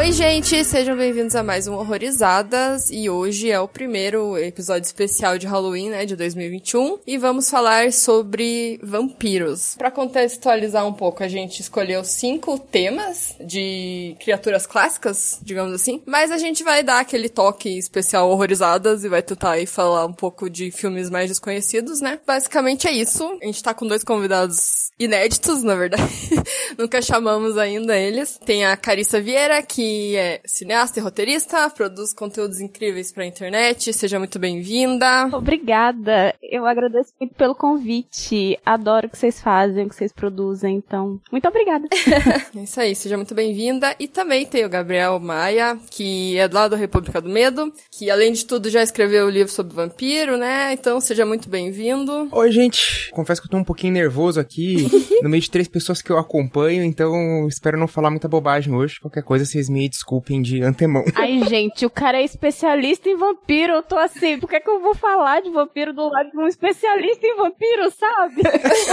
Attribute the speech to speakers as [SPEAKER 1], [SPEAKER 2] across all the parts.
[SPEAKER 1] Oi, gente, sejam bem-vindos a mais um Horrorizadas e hoje é o primeiro episódio especial de Halloween, né, de 2021, e vamos falar sobre vampiros. Para contextualizar um pouco, a gente escolheu cinco temas de criaturas clássicas, digamos assim, mas a gente vai dar aquele toque especial Horrorizadas e vai tentar aí falar um pouco de filmes mais desconhecidos, né? Basicamente é isso. A gente tá com dois convidados inéditos, na verdade. Nunca chamamos ainda eles. Tem a Carissa Vieira, que é cineasta e roteirista, produz conteúdos incríveis pra internet. Seja muito bem-vinda.
[SPEAKER 2] Obrigada. Eu agradeço muito pelo convite. Adoro o que vocês fazem, o que vocês produzem. Então, muito obrigada.
[SPEAKER 1] é isso aí, seja muito bem-vinda. E também tem o Gabriel Maia, que é lá do República do Medo, que além de tudo já escreveu o livro sobre vampiro, né? Então, seja muito bem-vindo.
[SPEAKER 3] Oi, gente. Confesso que eu tô um pouquinho nervoso aqui, no meio de três pessoas que eu acompanho, então espero não falar muita bobagem hoje. Qualquer coisa vocês me desculpem de antemão.
[SPEAKER 2] Ai, gente, o cara é especialista em vampiro. Eu tô assim, por que, é que eu vou falar de vampiro do lado de um especialista em vampiro, sabe?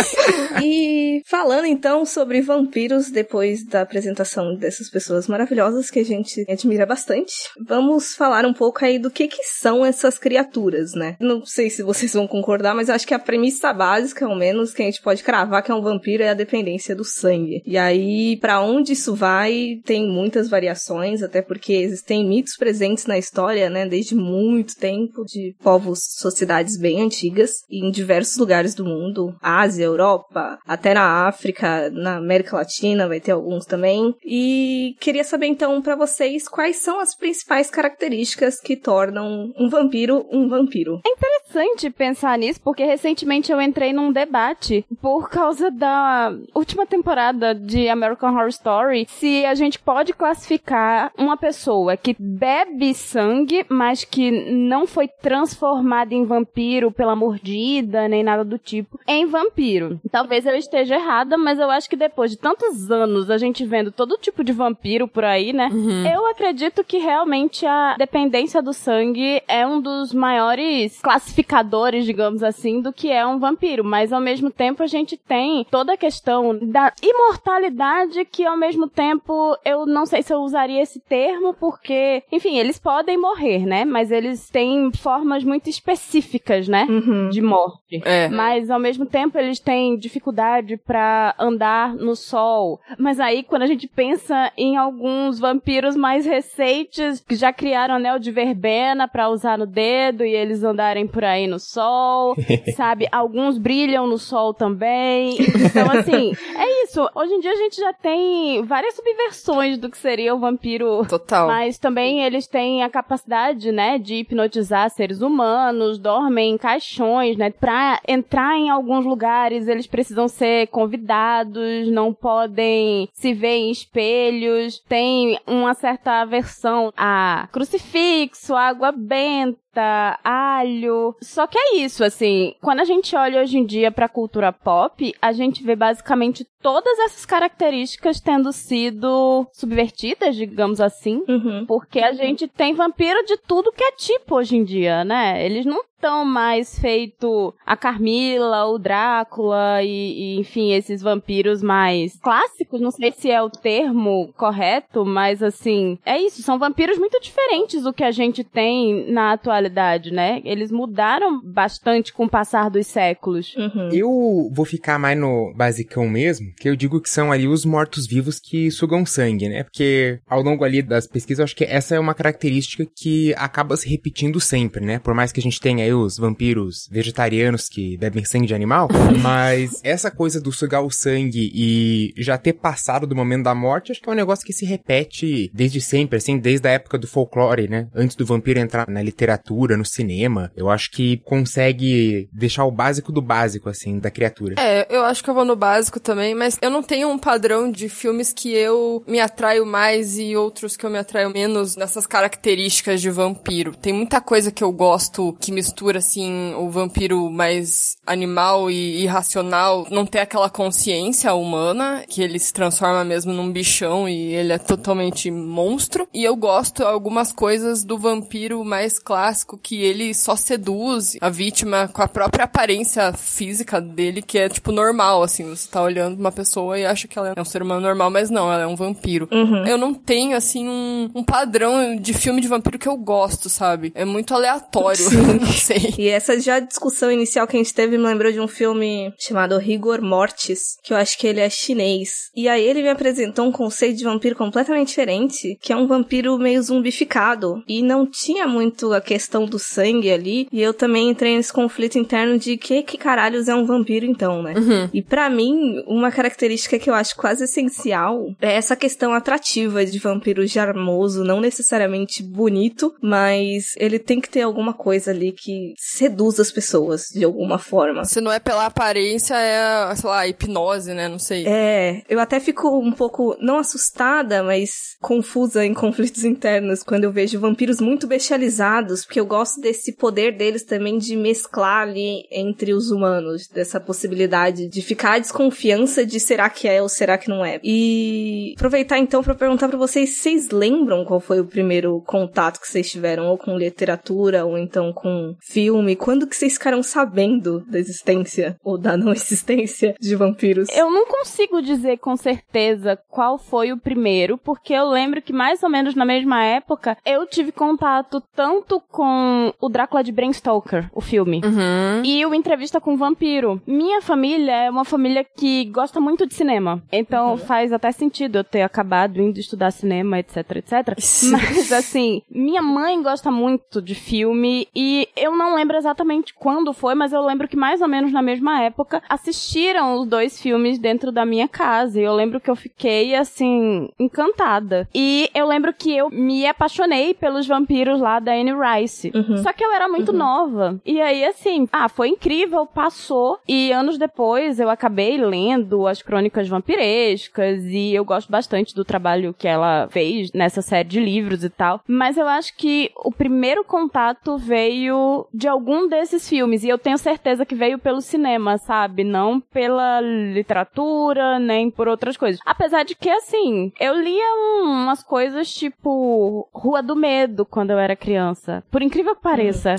[SPEAKER 4] e falando então sobre vampiros, depois da apresentação dessas pessoas maravilhosas que a gente admira bastante, vamos falar um pouco aí do que que são essas criaturas, né? Não sei se vocês vão concordar, mas acho que a premissa básica, ao menos, que a gente pode cravar que é um vampiro é a dependência do sangue. E aí, para onde isso vai, tem muitas variações, até porque existem mitos presentes na história, né, desde muito tempo, de povos, sociedades bem antigas, em diversos lugares do mundo, Ásia, Europa, até na África, na América Latina, vai ter alguns também. E queria saber então para vocês quais são as principais características que tornam um vampiro um vampiro.
[SPEAKER 2] É interessante pensar nisso, porque recentemente eu entrei num debate por causa da última temporada de American Horror Story, se a gente pode classificar uma pessoa que bebe sangue, mas que não foi transformada em vampiro pela mordida, nem nada do tipo, em vampiro. Talvez eu esteja errada, mas eu acho que depois de tantos anos a gente vendo todo tipo de vampiro por aí, né? Uhum. Eu acredito que realmente a dependência do sangue é um dos maiores classificadores, digamos assim, do que é um vampiro. Mas ao mesmo tempo a gente tem toda a questão da imortalidade que ao mesmo tempo eu não sei se eu usaria esse termo porque, enfim, eles podem morrer, né? Mas eles têm formas muito específicas, né? Uhum. De morte. É. Mas ao mesmo tempo eles têm dificuldade para andar no sol. Mas aí quando a gente pensa em alguns vampiros mais recentes que já criaram anel de verbena para usar no dedo e eles andarem por aí no sol, sabe? Alguns brilham no sol também. Então assim, é isso. Hoje em dia a gente já tem várias subversões do que seria o vampiro.
[SPEAKER 1] Total.
[SPEAKER 2] Mas também eles têm a capacidade, né, de hipnotizar seres humanos, dormem em caixões, né? Pra entrar em alguns lugares, eles precisam ser convidados, não podem se ver em espelhos, tem uma certa aversão a crucifixo, água benta, alho. Só que é isso, assim, quando a gente olha hoje em dia pra cultura pop, a gente vê basicamente todas essas características tendo sido subvertidas, digamos assim, uhum. porque a gente tem vampiro de tudo que é tipo hoje em dia, né? Eles não tão mais feito a Carmila, o Drácula e, e, enfim, esses vampiros mais clássicos, não sei se é o termo correto, mas assim, é isso, são vampiros muito diferentes do que a gente tem na atualidade, né? Eles mudaram bastante com o passar dos séculos.
[SPEAKER 3] Uhum. Eu vou ficar mais no basicão mesmo, que eu digo que são ali os mortos-vivos que sugam sangue, né? Porque ao longo ali das pesquisas, eu acho que essa é uma característica que acaba se repetindo sempre, né? Por mais que a gente tenha aí os vampiros vegetarianos que bebem sangue de animal, mas essa coisa do sugar o sangue e já ter passado do momento da morte, acho que é um negócio que se repete desde sempre, assim, desde a época do folclore, né? Antes do vampiro entrar na literatura, no cinema, eu acho que consegue deixar o básico do básico, assim, da criatura.
[SPEAKER 1] É, eu acho que eu vou no básico também, mas eu não tenho um padrão de filmes que eu me atraio mais e outros que eu me atraio menos nessas características de vampiro. Tem muita coisa que eu gosto que mistura assim, o vampiro mais animal e irracional, não ter aquela consciência humana, que ele se transforma mesmo num bichão e ele é totalmente monstro. E eu gosto algumas coisas do vampiro mais clássico, que ele só seduz a vítima com a própria aparência física dele, que é, tipo, normal, assim. Você tá olhando uma pessoa e acha que ela é um ser humano normal, mas não, ela é um vampiro.
[SPEAKER 4] Uhum.
[SPEAKER 1] Eu não tenho, assim, um, um padrão de filme de vampiro que eu gosto, sabe? É muito aleatório, sei.
[SPEAKER 4] E essa já discussão inicial que a gente teve me lembrou de um filme chamado Rigor Mortis, que eu acho que ele é chinês. E aí ele me apresentou um conceito de vampiro completamente diferente, que é um vampiro meio zumbificado. E não tinha muito a questão do sangue ali. E eu também entrei nesse conflito interno de que que caralhos é um vampiro então, né?
[SPEAKER 1] Uhum.
[SPEAKER 4] E pra mim, uma característica que eu acho quase essencial é essa questão atrativa de vampiro charmoso, não necessariamente bonito, mas ele tem que ter alguma coisa ali que seduz as pessoas de alguma forma.
[SPEAKER 1] Se não é pela aparência, é, sei lá, hipnose, né? Não sei.
[SPEAKER 4] É, eu até fico um pouco, não assustada, mas confusa em conflitos internos quando eu vejo vampiros muito bestializados, porque eu gosto desse poder deles também de mesclar ali entre os humanos, dessa possibilidade de ficar a desconfiança de será que é ou será que não é. E aproveitar então para perguntar para vocês, vocês lembram qual foi o primeiro contato que vocês tiveram ou com literatura ou então com filme? Quando que vocês ficaram sabendo da existência ou da não existência de vampiros?
[SPEAKER 2] Eu não consigo dizer com certeza qual foi o primeiro, porque eu lembro que mais ou menos na mesma época eu tive contato tanto com o Drácula de Bram Stoker, o filme,
[SPEAKER 1] Uhum.
[SPEAKER 2] e o Entrevista com o Vampiro. Minha família é uma família que gosta muito de cinema, então faz até sentido eu ter acabado indo estudar cinema, etc, etc. Mas assim, minha mãe gosta muito de filme e eu não lembro exatamente quando foi, mas eu lembro que mais ou menos na mesma época assistiram os dois filmes dentro da minha casa. E eu lembro que eu fiquei assim encantada. E eu lembro que eu me apaixonei pelos vampiros lá da Anne Rice.
[SPEAKER 4] Uhum.
[SPEAKER 2] Só que eu era muito nova. E aí assim, ah, foi incrível, passou e anos depois eu acabei lendo as crônicas vampirescas e eu gosto bastante do trabalho que ela fez nessa série de livros e tal. Mas eu acho que o primeiro contato veio de algum desses filmes e eu tenho certeza que veio pelo cinema, sabe? Não pela literatura, nem por outras coisas. Apesar de que, assim, eu lia um- umas coisas tipo Rua do Medo quando eu era criança. Por incrível que pareça.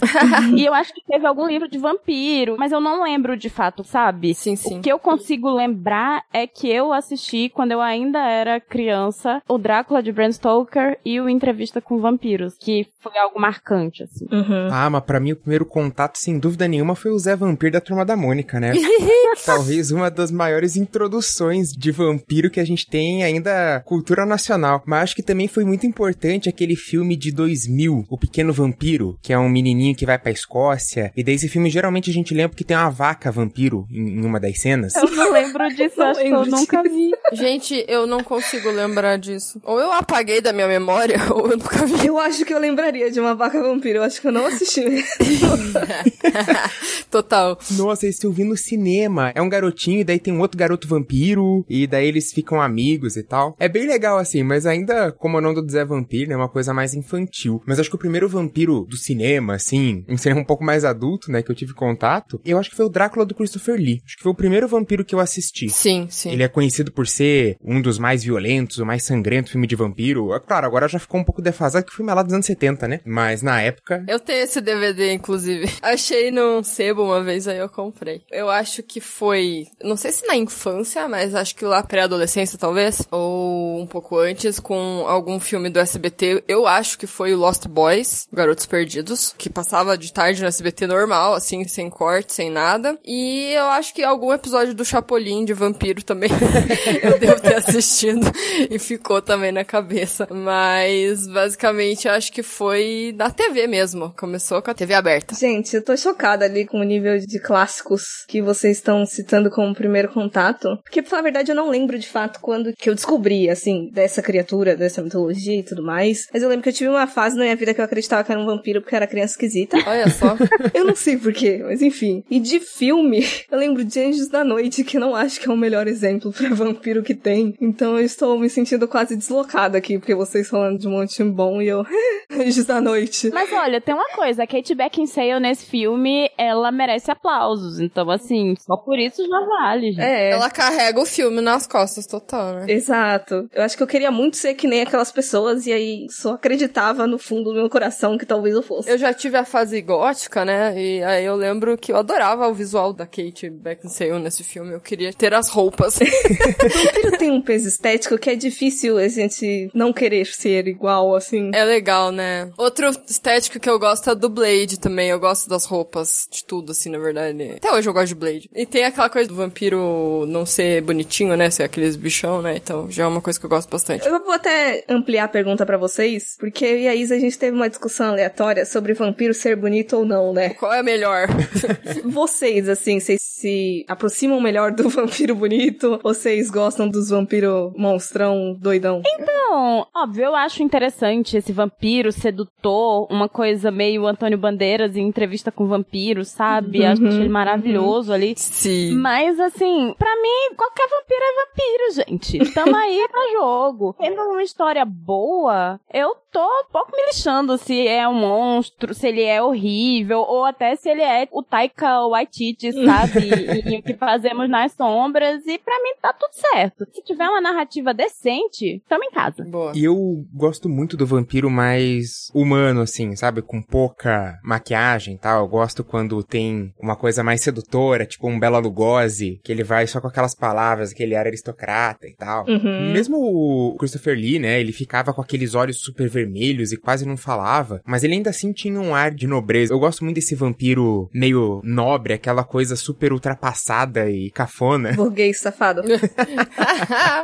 [SPEAKER 2] e eu acho que teve algum livro de vampiro, mas eu não lembro de fato, sabe?
[SPEAKER 1] Sim, sim.
[SPEAKER 2] O que eu consigo lembrar é que eu assisti, quando eu ainda era criança, o Drácula de Bram Stoker e o Entrevista com Vampiros, que foi algo marcante, assim.
[SPEAKER 4] Uhum.
[SPEAKER 3] Ah, mas pra mim o primeiro contato, sem dúvida nenhuma, foi o Zé Vampiro da Turma da Mônica, né? Talvez uma das maiores introduções de vampiro que a gente tem ainda cultura nacional. Mas acho que também foi muito importante aquele filme de 2000, O Pequeno Vampiro, que é um menininho que vai pra Escócia. E daí esse filme geralmente a gente lembra que tem uma vaca vampiro em, em uma das cenas.
[SPEAKER 2] Eu não lembro disso,
[SPEAKER 4] Não
[SPEAKER 2] acho que eu nunca vi.
[SPEAKER 1] Gente, eu não consigo lembrar disso. Ou eu apaguei da minha memória, ou eu nunca vi.
[SPEAKER 4] Eu acho que eu lembraria de uma vaca vampiro, eu acho que eu não assisti.
[SPEAKER 1] Total.
[SPEAKER 3] Nossa, esse eu vi no cinema. É um garotinho e daí tem um outro garoto vampiro e daí eles ficam amigos e tal. É bem legal assim, mas ainda como o nome do Zé Vampiro, é uma coisa mais infantil. Mas acho que o primeiro vampiro do cinema, assim, um cinema um pouco mais adulto, né, que eu tive contato, eu acho que foi o Drácula do Christopher Lee. Acho que foi o primeiro vampiro que eu assisti.
[SPEAKER 1] Sim, sim.
[SPEAKER 3] Ele é conhecido por ser um dos mais violentos, o mais sangrento filme de vampiro. É claro, agora já ficou um pouco defasado que o filme é lá dos anos 70, né? Mas na época,
[SPEAKER 1] Eu tenho esse DVD, inclusive. Achei num sebo uma vez, aí eu comprei. Eu acho que foi, não sei se na infância, mas acho que lá pré-adolescência, talvez, ou um pouco antes, com algum filme do SBT. Eu acho que foi o Lost Boys, Garotos Perdidos, que passava de tarde no SBT normal, assim, sem corte, sem nada. E eu acho que algum episódio do Chapolin de vampiro também eu devo ter assistido e ficou também na cabeça. Mas, basicamente, eu acho que foi na TV mesmo. Começou com a TV aberta.
[SPEAKER 4] Gente, eu tô chocada ali com o nível de clássicos que vocês estão citando como primeiro contato. Porque, pra falar a verdade, eu não lembro de fato quando que eu descobri, assim, dessa criatura, dessa mitologia e tudo mais. Mas eu lembro que eu tive uma fase na minha vida que eu acreditava que era um vampiro porque eu era criança esquisita.
[SPEAKER 1] Olha só.
[SPEAKER 4] Eu não sei porquê, mas enfim. E de filme, eu lembro de Anjos da Noite, que eu não acho que é o melhor exemplo pra vampiro que tem. Então eu estou me sentindo quase deslocada aqui, porque vocês falando de um monte de bom e eu. Anjos da Noite.
[SPEAKER 2] Mas olha, tem uma coisa, a Kate Beckinsale nesse filme, ela merece aplausos. Então, assim, só por isso já vale, gente.
[SPEAKER 4] É.
[SPEAKER 1] Ela carrega o filme nas costas total, né?
[SPEAKER 4] Exato. Eu acho que eu queria muito ser que nem aquelas pessoas e aí só acreditava no fundo do meu coração que talvez eu fosse.
[SPEAKER 1] Eu já tive a fase gótica, né? E aí eu lembro que eu adorava o visual da Kate Beckinsale nesse filme. Eu queria ter as roupas.
[SPEAKER 4] Vampiro tem um peso estético que é difícil a gente não querer ser igual, assim.
[SPEAKER 1] é legal, né? Outro estético que eu gosto é do Blade também. Eu gosto das roupas, de tudo, assim, na verdade. Até hoje eu gosto de Blade. E tem aquela coisa do vampiro não ser bonitinho, né? Ser aqueles bichão, né? Então já é uma coisa que eu gosto bastante.
[SPEAKER 4] Eu vou até ampliar a pergunta pra vocês, porque eu e a Isa a gente teve uma discussão aleatória sobre vampiro ser bonito ou não, né?
[SPEAKER 1] Qual é melhor?
[SPEAKER 4] Vocês, assim, vocês se aproximam melhor do vampiro bonito? Ou vocês gostam dos vampiros monstrão doidão?
[SPEAKER 2] Então, óbvio, eu acho interessante esse vampiro sedutor, uma coisa meio Antônio Em entrevista com vampiros, sabe? Acho
[SPEAKER 4] Uhum,
[SPEAKER 2] ele maravilhoso ali.
[SPEAKER 1] Sim.
[SPEAKER 2] Mas, assim, pra mim, qualquer vampiro é vampiro, gente. Tamo aí pra jogo. Tendo uma história boa, eu tô um pouco me lixando se é um monstro, se ele é horrível, ou até se ele é o Taika Waititi, sabe? e, e o que fazemos nas sombras. E pra mim tá tudo certo. Se tiver uma narrativa decente, tamo em casa.
[SPEAKER 1] Boa.
[SPEAKER 3] E eu gosto muito do vampiro mais humano, assim, sabe? Com pouca maquiagem e tal. Eu gosto quando tem uma coisa mais sedutora, tipo um Bela Lugosi, que ele vai só com aquelas palavras, aquele ar aristocrata e tal.
[SPEAKER 4] Uhum.
[SPEAKER 3] Mesmo o Christopher Lee, né? Ele ficava com aqueles olhos super vermelhos e quase não falava, mas ele ainda assim tinha um ar de nobreza. Eu gosto muito desse vampiro meio nobre, aquela coisa super ultrapassada e cafona.
[SPEAKER 4] Burguês safado.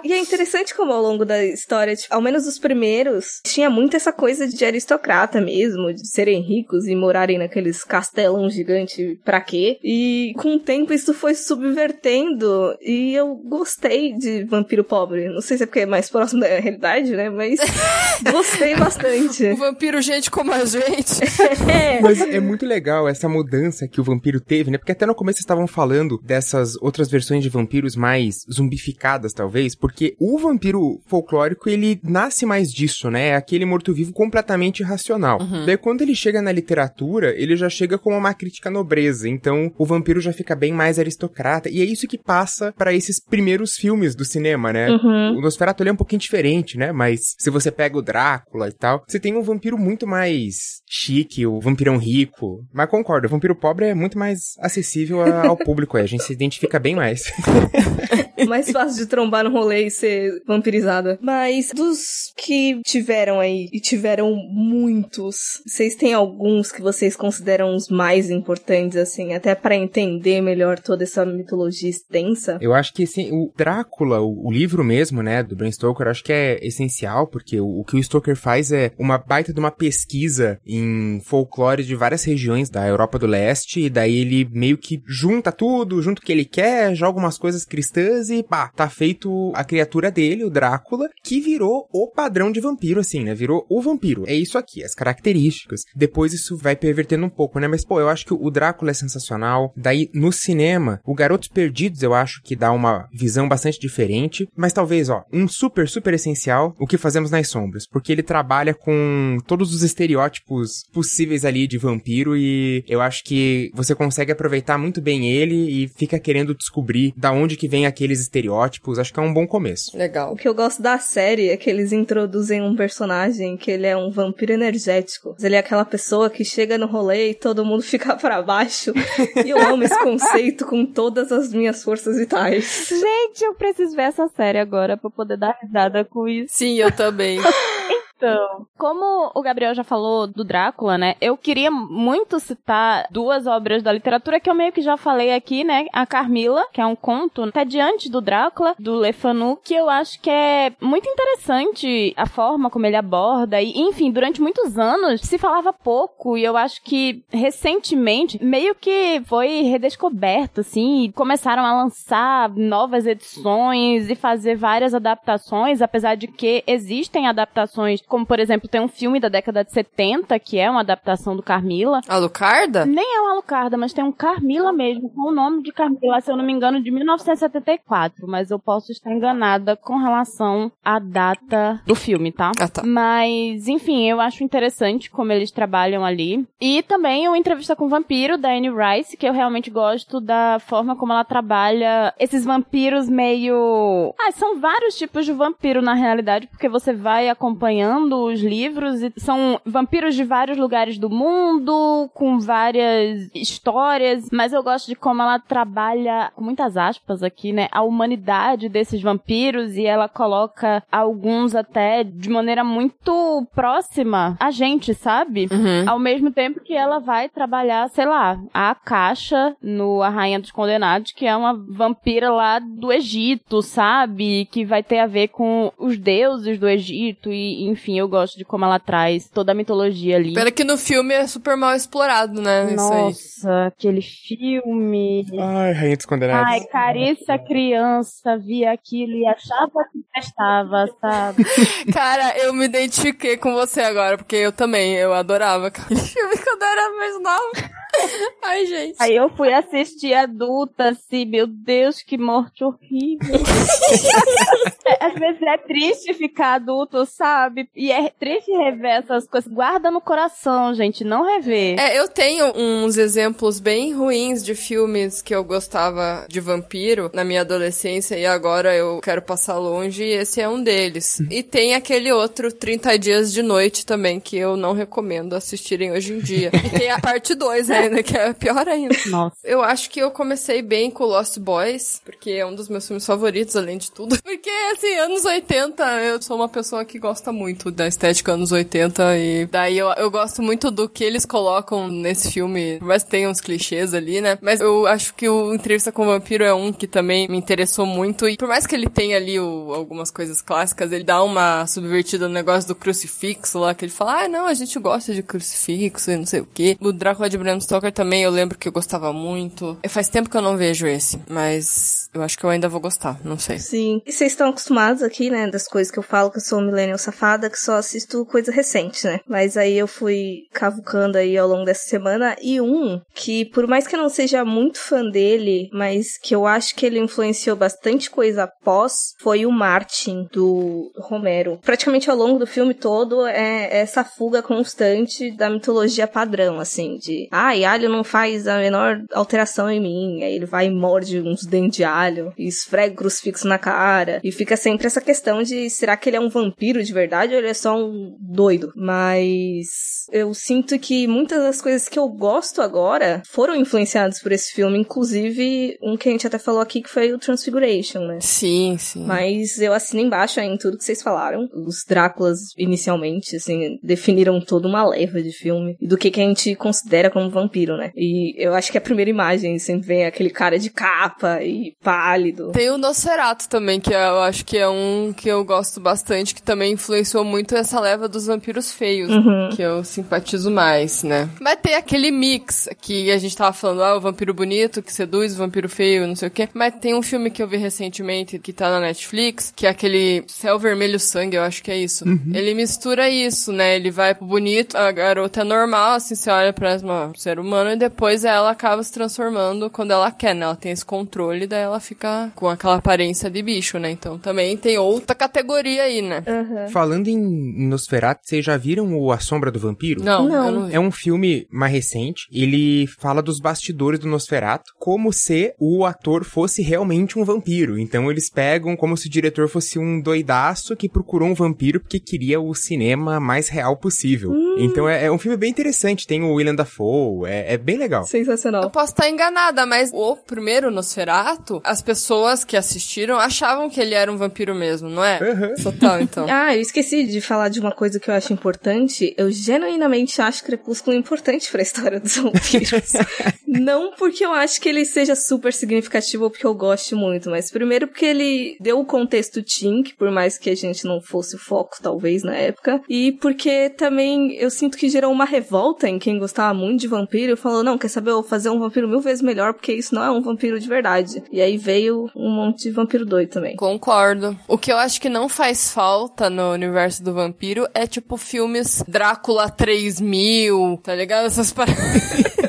[SPEAKER 4] E é interessante como ao longo da história, tipo, ao menos os primeiros, tinha muito essa coisa de aristocrata mesmo, de serem ricos e morarem naqueles castelão gigante pra quê? E com o tempo isso foi subvertendo e eu gostei de Vampiro Pobre. Não sei se é porque é mais próximo da realidade, né? Mas gostei bastante.
[SPEAKER 1] O vampiro gente como a gente.
[SPEAKER 4] É.
[SPEAKER 3] Mas é muito legal essa mudança que o vampiro teve, né? Porque até no começo vocês estavam falando dessas outras versões de vampiros mais zumbificadas, talvez, porque o vampiro folclórico, ele nasce mais disso, né? É aquele morto-vivo completamente irracional. Daí quando ele chega na literatura, ele já chega como uma crítica à nobreza, então o vampiro já fica bem mais aristocrata, e é isso que passa pra esses primeiros filmes do cinema, né?
[SPEAKER 4] Uhum.
[SPEAKER 3] O Nosferatu ele é um pouquinho diferente, né? Mas se você pega o Drácula e tal, você tem um vampiro muito mais chique, o vampirão rico. Mas concordo, o vampiro pobre é muito mais acessível a- ao público, aí. a gente se identifica bem mais.
[SPEAKER 4] mais fácil de trombar no rolê e ser vampirizada. Mas dos que tiveram aí, e tiveram muitos, vocês têm alguns que vocês consideram os mais importantes, assim, até pra entender melhor toda essa mitologia extensa?
[SPEAKER 3] Eu acho que assim, o Drácula, o, o livro mesmo, né, do Bram Stoker, acho que é essencial, porque o, o que o Stoker faz é uma baita de uma pesquisa em folclore de várias regiões da Europa do Leste, e daí ele meio que junta tudo, junto que ele quer, joga umas coisas cristãs e pá, tá feito a criatura dele, o Drácula, que virou o padrão de vampiro, assim, né? Virou o vampiro. É isso aqui, as características. Depois isso vai pervertendo um pouco, né? Mas, pô, eu acho que o Drácula é sensacional. Daí, no cinema, o Garotos Perdidos eu acho que dá uma visão bastante diferente. Mas talvez, ó, um super, super essencial, o que fazemos nas sombras. Porque ele trabalha com todos os estereótipos possíveis ali de vampiro e eu acho que você consegue aproveitar muito bem ele e fica querendo descobrir da onde que vem aqueles estereótipos. Acho que é um bom começo.
[SPEAKER 1] Legal.
[SPEAKER 4] O que eu gosto da série é que eles introduzem um personagem que ele é um vampiro energético. Ele é aquela pessoa que chega no rolê e todo mundo fica pra baixo. e eu amo esse conceito com todas as minhas forças vitais.
[SPEAKER 2] Gente, eu preciso ver essa série agora pra poder dar risada com isso.
[SPEAKER 1] Sim, eu também.
[SPEAKER 2] Então, como o Gabriel já falou do Drácula, né? Eu queria muito citar duas obras da literatura que eu meio que já falei aqui, né? A Carmila, que é um conto até diante do Drácula, do Le Fanu, que eu acho que é muito interessante a forma como ele aborda. E, enfim, durante muitos anos se falava pouco e eu acho que recentemente meio que foi redescoberto, assim, e começaram a lançar novas edições e fazer várias adaptações, apesar de que existem adaptações como por exemplo tem um filme da década de 70 que é uma adaptação do Carmila.
[SPEAKER 1] Alucarda?
[SPEAKER 2] Nem é uma Alucarda, mas tem um Carmila mesmo, com o nome de Carmila, se eu não me engano, de 1974, mas eu posso estar enganada com relação à data do filme, tá?
[SPEAKER 1] Ah, tá.
[SPEAKER 2] Mas, enfim, eu acho interessante como eles trabalham ali. E também o Entrevista com o Vampiro, da Anne Rice, que eu realmente gosto da forma como ela trabalha esses vampiros meio. Ah, são vários tipos de vampiro na realidade, porque você vai acompanhando os livros e são vampiros de vários lugares do mundo, com várias histórias, mas eu gosto de como ela trabalha, com muitas aspas aqui, né, a humanidade desses vampiros e ela coloca alguns até de maneira muito próxima a gente, sabe?
[SPEAKER 1] Uhum.
[SPEAKER 2] Ao mesmo tempo que ela vai trabalhar, sei lá, a Caixa no A Rainha dos Condenados, que é uma vampira lá do Egito, sabe? Que vai ter a ver com os deuses do Egito e, enfim, eu gosto de como ela traz toda a mitologia ali.
[SPEAKER 1] Pena que no filme é super mal explorado, né? Isso aí.
[SPEAKER 2] Nossa, aquele filme.
[SPEAKER 3] Ai, Rainha dos Condenados.
[SPEAKER 2] Ai, Carissa criança via aquilo e achava que prestava, sabe?
[SPEAKER 1] Cara, eu me identifiquei com você agora, porque eu também, eu adorava aquele filme quando eu era mais nova. Ai, gente.
[SPEAKER 2] Aí eu fui assistir adulta, assim, meu Deus, que morte horrível. Às vezes é triste ficar adulto, sabe? E é triste rever essas coisas. Guarda no coração, gente, não rever.
[SPEAKER 1] É, eu tenho uns exemplos bem ruins de filmes que eu gostava de vampiro na minha adolescência e agora eu quero passar longe e esse é um deles. E tem aquele outro 30 Dias de Noite também que eu não recomendo assistirem hoje em dia. E tem a parte 2 ainda, que é pior ainda.
[SPEAKER 2] Nossa.
[SPEAKER 1] Eu acho que eu comecei bem com Lost Boys, porque é um dos meus filmes favoritos, além de tudo. Porque, assim, anos 80, eu sou uma pessoa que gosta muito da estética anos 80, e daí eu, eu gosto muito do que eles colocam nesse filme, por mais que tenha uns clichês ali, né? Mas eu acho que o Entrevista com o Vampiro é um que também me interessou muito, e por mais que ele tenha ali o- algumas coisas clássicas, ele dá uma subvertida no negócio do crucifixo lá, que ele fala, ah, não, a gente gosta de crucifixo e não sei o quê. O Drácula de Bram Stoker também eu lembro que eu gostava muito. Faz tempo que eu não vejo esse, mas eu acho que eu ainda vou gostar, não sei.
[SPEAKER 4] Sim. E vocês estão acostumados aqui, né, das coisas que eu falo, que eu sou millennial safada, que só assisto coisa recente, né? Mas aí eu fui cavucando aí ao longo dessa semana, e um que, por mais que eu não seja muito fã dele, mas que eu acho que ele influenciou bastante coisa após, foi o Martin, do Romero. Praticamente ao longo do filme todo é essa fuga constante da mitologia padrão, assim, de, ai, alho não faz a menor alteração em mim, aí ele vai e morde uns dentes de alho, e esfrega o crucifixo na cara, e fica sempre essa questão de, será que ele é um vampiro de verdade ou ele é só um doido? Mas eu sinto que muitas das coisas que eu gosto agora foram influenciadas por esse filme, inclusive um que a gente até falou aqui que foi o Transfiguration, né?
[SPEAKER 1] Sim, sim.
[SPEAKER 4] Mas eu assino embaixo em tudo que vocês falaram. Os Dráculas, inicialmente, assim, definiram toda uma leva de filme do que, que a gente considera como vampiro, né? E eu acho que a primeira imagem sempre vem aquele cara de capa e pálido.
[SPEAKER 1] Tem o Nosferatu também, que eu acho que é um que eu gosto bastante, que também influenciou muito essa leva dos vampiros feios,
[SPEAKER 4] Uhum.
[SPEAKER 1] que eu simpatizo mais, né? Mas tem aquele mix que a gente tava falando, ah, o vampiro bonito que seduz, o vampiro feio, não sei o quê. Mas tem um filme que eu vi recentemente que tá na Netflix, que é aquele Céu Vermelho Sangue, eu acho que é isso. Ele mistura isso, né? Ele vai pro bonito, a garota é normal, assim, você olha pra uma um ser humano e depois ela acaba se transformando quando ela quer, né? Ela tem esse controle, daí ela fica com aquela aparência de bicho, né? Então também tem outra categoria aí, né?
[SPEAKER 4] Uhum.
[SPEAKER 3] Falando em Nosferatu, vocês já viram o A Sombra do Vampiro?
[SPEAKER 1] Não,
[SPEAKER 4] Não.
[SPEAKER 1] eu não.
[SPEAKER 3] É um filme mais recente. Ele fala dos bastidores do Nosferatu, como se o ator fosse realmente um vampiro. Então eles pegam como se o diretor fosse um doidaço que procurou um vampiro porque queria o cinema mais real possível. Então é, é um filme bem interessante. Tem o William Dafoe, é, é bem legal.
[SPEAKER 1] Eu
[SPEAKER 4] Sensacional.
[SPEAKER 1] posso estar enganada, mas o primeiro Nosferatu, as pessoas que assistiram achavam que ele era um vampiro mesmo, não é?
[SPEAKER 3] Aham.
[SPEAKER 1] Total, então.
[SPEAKER 4] Ah, eu esqueci de falar de uma coisa que eu acho importante. Eu genuinamente acho Crepúsculo importante pra história dos vampiros. Não porque eu acho que ele seja super significativo ou porque eu goste muito, mas primeiro porque ele deu o contexto Tink, por mais que a gente não fosse o foco, talvez, na época. E porque também eu sinto que gerou uma revolta em quem gostava muito de vampiro e falou: não, quer saber, eu vou fazer um vampiro mil vezes melhor porque isso não é um vampiro de verdade. E aí veio um monte de vampiro doido também.
[SPEAKER 1] Concordo. O que eu acho que não faz falta no universo do vampiro é tipo filmes Drácula 3000, tá ligado? Essas paradas.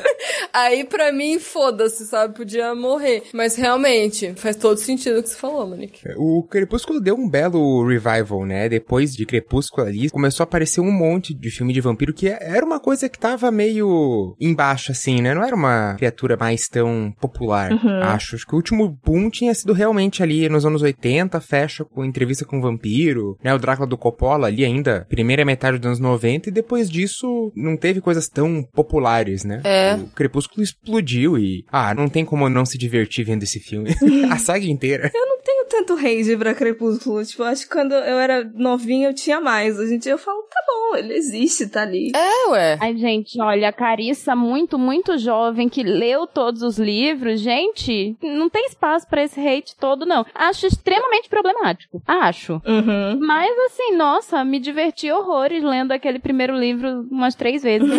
[SPEAKER 1] Aí, pra mim, foda-se, sabe? Podia morrer. Mas realmente, faz todo sentido o que você falou, Monique.
[SPEAKER 3] O Crepúsculo deu um belo revival, né? Depois de Crepúsculo ali, começou a aparecer um monte de filme de vampiro que era uma coisa que tava meio embaixo, assim, né? Não era uma criatura mais tão popular, uhum. acho. Acho que o último boom tinha sido realmente ali nos anos 80, fecha com entrevista com o vampiro, né? O Drácula do Coppola ali ainda, primeira metade dos anos 90, e depois disso não teve coisas tão populares, né?
[SPEAKER 1] É.
[SPEAKER 3] O Crepúsculo Crepúsculo explodiu e. Ah, não tem como não se divertir vendo esse filme. a saga inteira.
[SPEAKER 4] Eu não tanto rage pra Crepúsculo. Tipo, acho que quando eu era novinha eu tinha mais. Hoje em dia eu falo, tá bom, ele existe, tá ali.
[SPEAKER 1] É, ué.
[SPEAKER 2] Ai, gente, olha, a Carissa, muito, muito jovem, que leu todos os livros, gente, não tem espaço para esse hate todo, não. Acho extremamente problemático. Acho.
[SPEAKER 4] Uhum.
[SPEAKER 2] Mas, assim, nossa, me diverti horrores lendo aquele primeiro livro umas três vezes.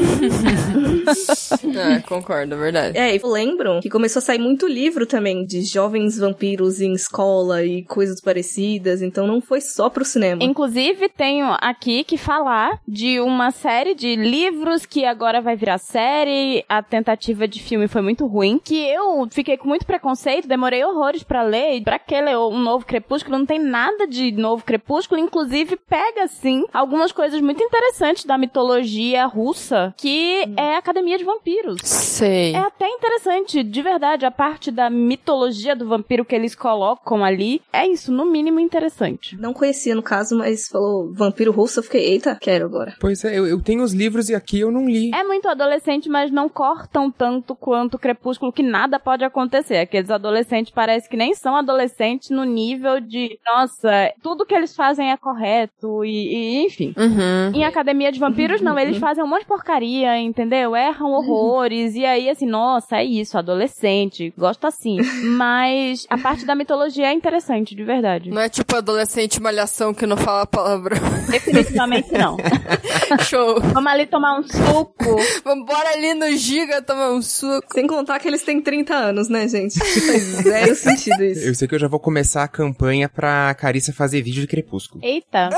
[SPEAKER 1] é, concordo, é verdade.
[SPEAKER 4] É, e lembro que começou a sair muito livro também de jovens vampiros em escola e coisas parecidas, então não foi só pro cinema.
[SPEAKER 2] Inclusive, tenho aqui que falar de uma série de livros que agora vai virar série. A tentativa de filme foi muito ruim, que eu fiquei com muito preconceito, demorei horrores para ler. E pra que ler um novo Crepúsculo? Não tem nada de novo Crepúsculo, inclusive pega sim algumas coisas muito interessantes da mitologia russa, que hum. é a Academia de Vampiros.
[SPEAKER 1] Sei.
[SPEAKER 2] É até interessante, de verdade, a parte da mitologia do vampiro que eles colocam ali. É isso, no mínimo interessante.
[SPEAKER 4] Não conhecia no caso, mas falou vampiro russo, eu fiquei, eita, quero agora.
[SPEAKER 3] Pois é, eu, eu tenho os livros e aqui eu não li.
[SPEAKER 2] É muito adolescente, mas não cortam tanto quanto o Crepúsculo, que nada pode acontecer. Aqueles adolescentes parece que nem são adolescentes no nível de, nossa, tudo que eles fazem é correto e, e enfim.
[SPEAKER 1] Uhum.
[SPEAKER 2] Em Academia de Vampiros, não, eles fazem um monte de porcaria, entendeu? Erram horrores, e aí, assim, nossa, é isso, adolescente, gosto assim. Mas a parte da mitologia é interessante, de verdade.
[SPEAKER 1] Não é tipo adolescente malhação que não fala palavrão.
[SPEAKER 2] Definitivamente não.
[SPEAKER 1] Show.
[SPEAKER 2] Vamos ali tomar um suco.
[SPEAKER 1] Vambora ali no Giga tomar um suco.
[SPEAKER 4] Sem contar que eles têm 30 anos, né, gente? Faz zero sentido isso.
[SPEAKER 3] Eu sei que eu já vou começar a campanha pra Carissa fazer vídeo de Crepúsculo.
[SPEAKER 2] Eita.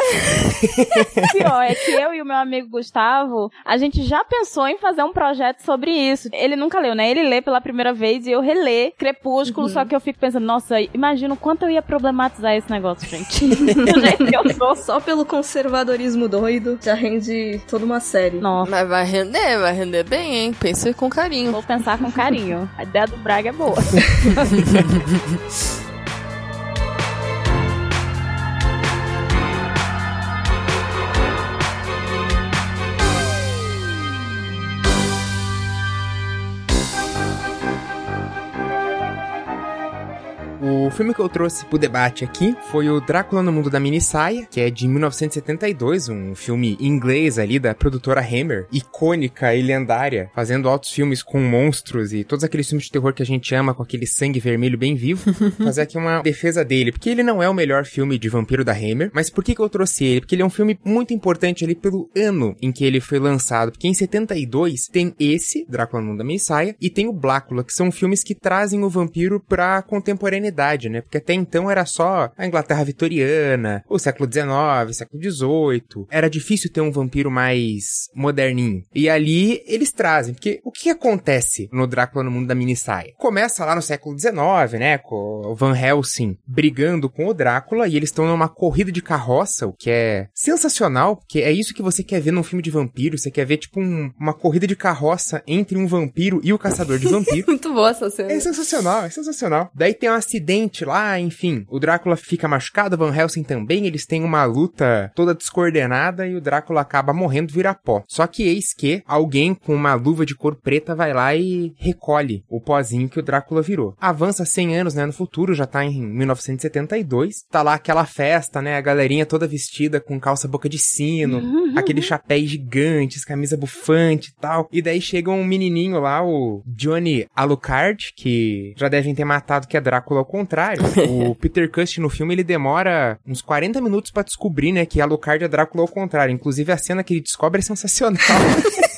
[SPEAKER 2] Pior, é que eu e o meu amigo Gustavo, a gente já pensou em fazer um projeto sobre isso. Ele nunca leu, né? Ele lê pela primeira vez e eu relê Crepúsculo, uhum. só que eu fico pensando, nossa, imagina o quanto eu ia problematizar esse negócio, gente. Do jeito que eu sou.
[SPEAKER 4] Só pelo conservadorismo doido, já rende toda uma série.
[SPEAKER 1] Nossa. Mas vai render, vai render bem, hein? Pense com carinho.
[SPEAKER 2] Vou pensar com carinho. A ideia do Braga é boa.
[SPEAKER 3] O filme que eu trouxe pro debate aqui foi o Drácula no Mundo da Mini Saia, que é de 1972, um filme inglês ali da produtora Hammer, icônica e lendária, fazendo altos filmes com monstros e todos aqueles filmes de terror que a gente ama com aquele sangue vermelho bem vivo. Fazer aqui uma defesa dele, porque ele não é o melhor filme de vampiro da Hammer, mas por que, que eu trouxe ele? Porque ele é um filme muito importante ali pelo ano em que ele foi lançado, porque em 72 tem esse, Drácula no Mundo da Mini Saia, e tem o Blácula, que são filmes que trazem o vampiro pra contemporaneidade né? Porque até então era só a Inglaterra vitoriana, o século XIX, século XVIII. Era difícil ter um vampiro mais moderninho. E ali eles trazem, porque o que acontece no Drácula no mundo da mini saia? Começa lá no século XIX, né? Com o Van Helsing brigando com o Drácula e eles estão numa corrida de carroça, o que é sensacional, porque é isso que você quer ver num filme de vampiro. Você quer ver, tipo, um, uma corrida de carroça entre um vampiro e o caçador de vampiro.
[SPEAKER 1] Muito boa essa cena.
[SPEAKER 3] É sensacional, é sensacional. Daí tem uma acidente lá, enfim. O Drácula fica machucado, Van Helsing também, eles têm uma luta toda descoordenada e o Drácula acaba morrendo vira pó. Só que eis que alguém com uma luva de cor preta vai lá e recolhe o pozinho que o Drácula virou. Avança 100 anos, né, no futuro, já tá em 1972. Tá lá aquela festa, né, a galerinha toda vestida com calça boca de sino, aqueles chapéus gigantes, camisa bufante e tal. E daí chega um menininho lá, o Johnny Alucard, que já devem ter matado que é Drácula contrário. o Peter Cushing no filme, ele demora uns 40 minutos para descobrir, né, que Alucard é Drácula ao contrário. Inclusive a cena que ele descobre é sensacional.